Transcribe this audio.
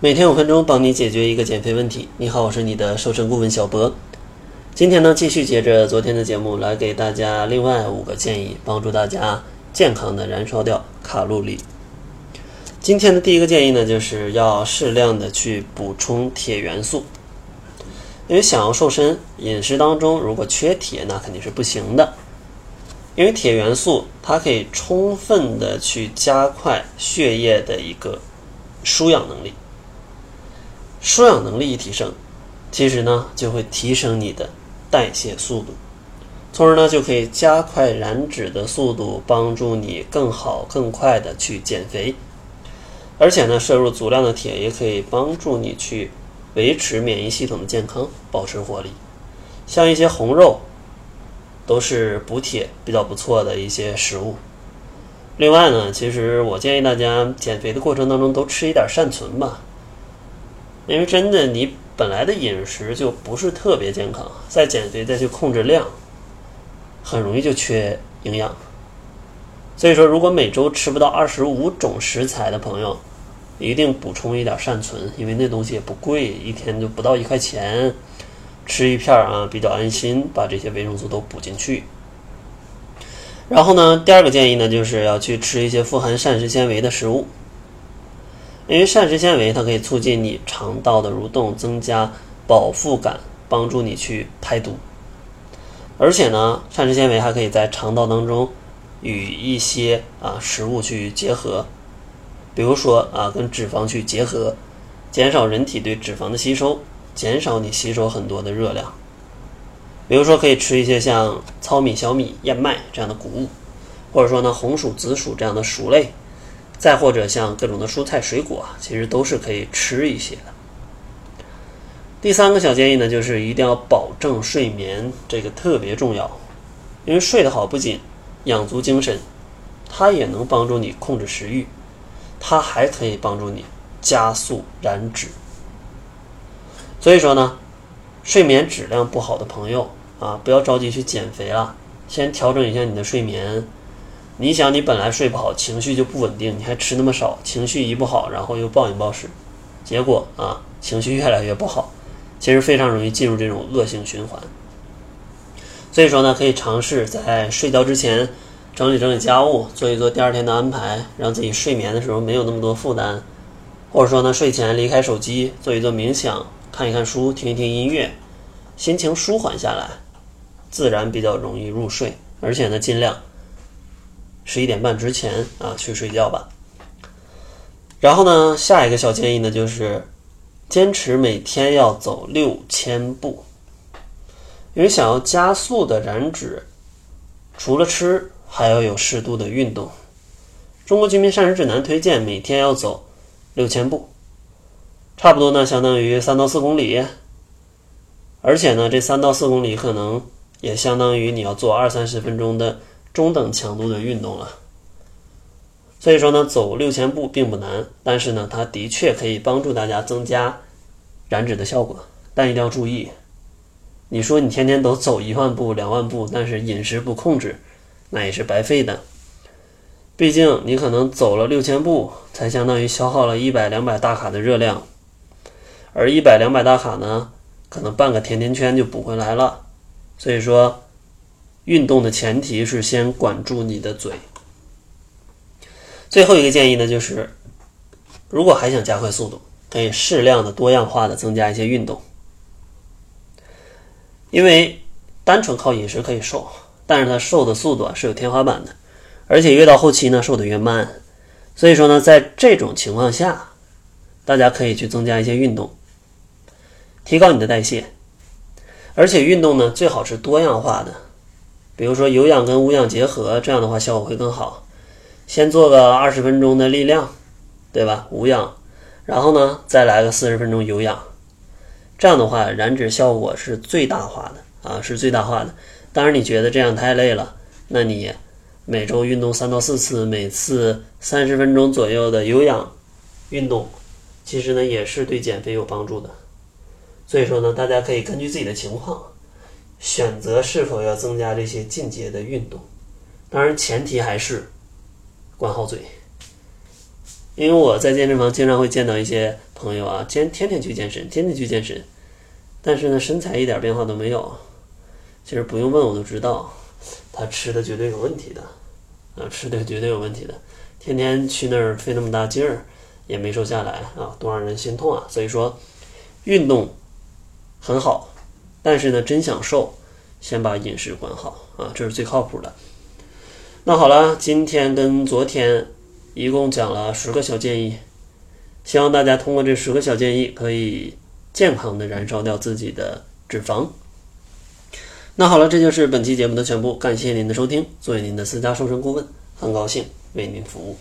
每天五分钟，帮你解决一个减肥问题。你好，我是你的瘦身顾问小博。今天呢，继续接着昨天的节目，来给大家另外五个建议，帮助大家健康的燃烧掉卡路里。今天的第一个建议呢，就是要适量的去补充铁元素。因为想要瘦身，饮食当中如果缺铁，那肯定是不行的。因为铁元素它可以充分的去加快血液的一个输氧能力。输氧能力一提升，其实呢就会提升你的代谢速度，从而呢就可以加快燃脂的速度，帮助你更好更快的去减肥。而且呢，摄入足量的铁也可以帮助你去维持免疫系统的健康，保持活力。像一些红肉，都是补铁比较不错的一些食物。另外呢，其实我建议大家减肥的过程当中都吃一点善存吧。因为真的，你本来的饮食就不是特别健康，再减肥再去控制量，很容易就缺营养。所以说，如果每周吃不到二十五种食材的朋友，一定补充一点善存，因为那东西也不贵，一天就不到一块钱，吃一片啊比较安心，把这些维生素都补进去。然后呢，第二个建议呢，就是要去吃一些富含膳食纤维的食物。因为膳食纤维它可以促进你肠道的蠕动，增加饱腹感，帮助你去排毒。而且呢，膳食纤维还可以在肠道当中与一些啊食物去结合，比如说啊跟脂肪去结合，减少人体对脂肪的吸收，减少你吸收很多的热量。比如说可以吃一些像糙米、小米、燕麦这样的谷物，或者说呢红薯、紫薯这样的薯类。再或者像各种的蔬菜水果啊，其实都是可以吃一些的。第三个小建议呢，就是一定要保证睡眠，这个特别重要。因为睡得好不仅养足精神，它也能帮助你控制食欲，它还可以帮助你加速燃脂。所以说呢，睡眠质量不好的朋友啊，不要着急去减肥了，先调整一下你的睡眠。你想，你本来睡不好，情绪就不稳定，你还吃那么少，情绪一不好，然后又暴饮暴食，结果啊，情绪越来越不好，其实非常容易进入这种恶性循环。所以说呢，可以尝试在睡觉之前整理整理家务，做一做第二天的安排，让自己睡眠的时候没有那么多负担。或者说呢，睡前离开手机，做一做冥想，看一看书，听一听音乐，心情舒缓下来，自然比较容易入睡。而且呢，尽量。十一点半之前啊，去睡觉吧。然后呢，下一个小建议呢，就是坚持每天要走六千步。因为想要加速的燃脂，除了吃，还要有适度的运动。中国居民膳食指南推荐每天要走六千步，差不多呢，相当于三到四公里。而且呢，这三到四公里可能也相当于你要做二三十分钟的。中等强度的运动了，所以说呢，走六千步并不难，但是呢，它的确可以帮助大家增加燃脂的效果，但一定要注意，你说你天天都走一万步、两万步，但是饮食不控制，那也是白费的。毕竟你可能走了六千步，才相当于消耗了一百两百大卡的热量，而一百两百大卡呢，可能半个甜甜圈就补回来了，所以说。运动的前提是先管住你的嘴。最后一个建议呢，就是如果还想加快速度，可以适量的、多样化的增加一些运动。因为单纯靠饮食可以瘦，但是它瘦的速度啊是有天花板的，而且越到后期呢，瘦的越慢。所以说呢，在这种情况下，大家可以去增加一些运动，提高你的代谢。而且运动呢，最好是多样化的。比如说有氧跟无氧结合，这样的话效果会更好。先做个二十分钟的力量，对吧？无氧，然后呢再来个四十分钟有氧，这样的话燃脂效果是最大化的啊，是最大化的。当然你觉得这样太累了，那你每周运动三到四次，每次三十分钟左右的有氧运动，其实呢也是对减肥有帮助的。所以说呢，大家可以根据自己的情况。选择是否要增加这些进阶的运动，当然前提还是管好嘴。因为我在健身房经常会见到一些朋友啊，天天天去健身，天天去健身，但是呢，身材一点变化都没有。其实不用问我都知道，他吃的绝对有问题的，啊，吃的绝对有问题的，天天去那儿费那么大劲儿，也没瘦下来啊，多让人心痛啊！所以说，运动很好，但是呢，真想瘦，先把饮食管好啊，这是最靠谱的。那好了，今天跟昨天一共讲了十个小建议，希望大家通过这十个小建议，可以健康的燃烧掉自己的脂肪。那好了，这就是本期节目的全部，感谢您的收听。作为您的私家瘦身顾问，很高兴为您服务。